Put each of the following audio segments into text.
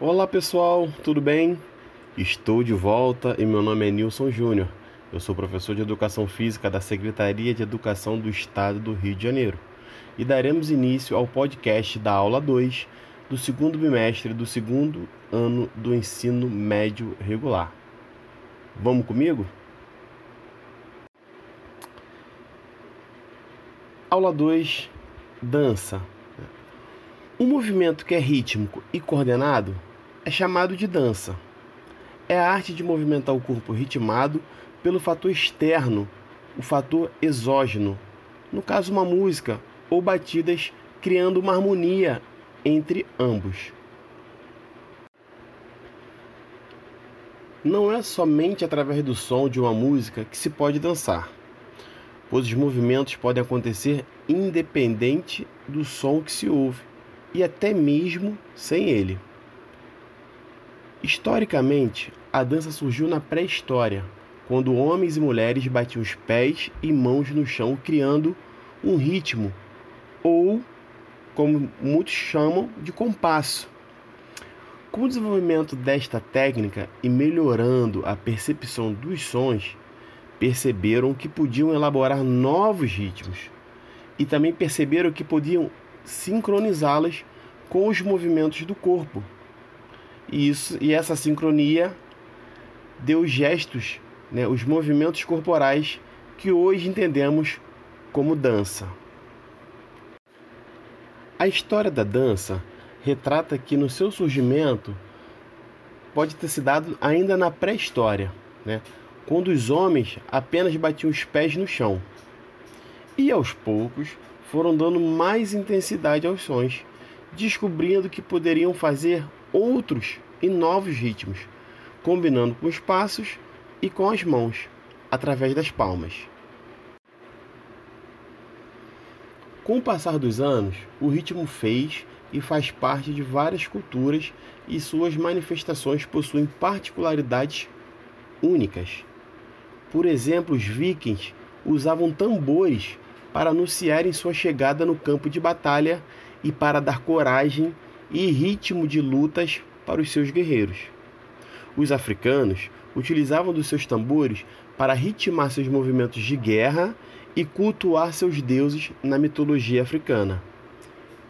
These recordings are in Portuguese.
Olá pessoal, tudo bem? Estou de volta e meu nome é Nilson Júnior. Eu sou professor de Educação Física da Secretaria de Educação do Estado do Rio de Janeiro e daremos início ao podcast da aula 2 do segundo bimestre do segundo ano do ensino médio regular. Vamos comigo? Aula 2 Dança. Um movimento que é rítmico e coordenado é chamado de dança. É a arte de movimentar o corpo ritmado pelo fator externo, o fator exógeno, no caso uma música ou batidas, criando uma harmonia entre ambos. Não é somente através do som de uma música que se pode dançar, pois os movimentos podem acontecer independente do som que se ouve e até mesmo sem ele. Historicamente, a dança surgiu na pré-história, quando homens e mulheres batiam os pés e mãos no chão, criando um ritmo, ou, como muitos chamam, de compasso com o desenvolvimento desta técnica e melhorando a percepção dos sons, perceberam que podiam elaborar novos ritmos e também perceberam que podiam sincronizá-las com os movimentos do corpo. E, isso, e essa sincronia deu gestos, né, os movimentos corporais que hoje entendemos como dança. A história da dança retrata que no seu surgimento pode ter se dado ainda na pré-história, né? quando os homens apenas batiam os pés no chão. E aos poucos foram dando mais intensidade aos sons, descobrindo que poderiam fazer outros e novos ritmos, combinando com os passos e com as mãos, através das palmas. Com o passar dos anos, o ritmo fez e faz parte de várias culturas e suas manifestações possuem particularidades únicas. Por exemplo, os vikings usavam tambores para anunciarem sua chegada no campo de batalha e para dar coragem e ritmo de lutas para os seus guerreiros. Os africanos utilizavam dos seus tambores para ritmar seus movimentos de guerra e cultuar seus deuses na mitologia africana.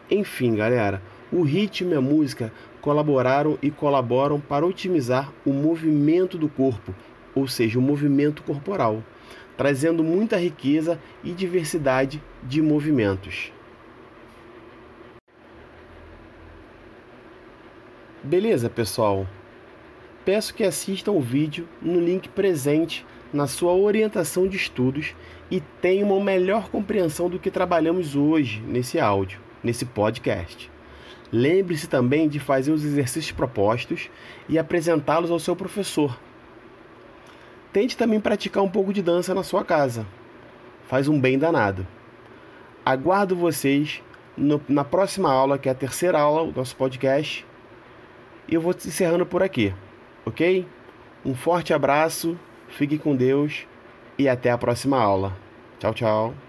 Enfim, galera, o ritmo e a música colaboraram e colaboram para otimizar o movimento do corpo, ou seja, o movimento corporal, trazendo muita riqueza e diversidade de movimentos. Beleza, pessoal? Peço que assistam o vídeo no link presente na sua orientação de estudos e tenham uma melhor compreensão do que trabalhamos hoje nesse áudio nesse podcast. Lembre-se também de fazer os exercícios propostos e apresentá-los ao seu professor. Tente também praticar um pouco de dança na sua casa. Faz um bem danado. Aguardo vocês no, na próxima aula, que é a terceira aula do nosso podcast. E eu vou te encerrando por aqui, ok? Um forte abraço, fique com Deus e até a próxima aula. Tchau, tchau.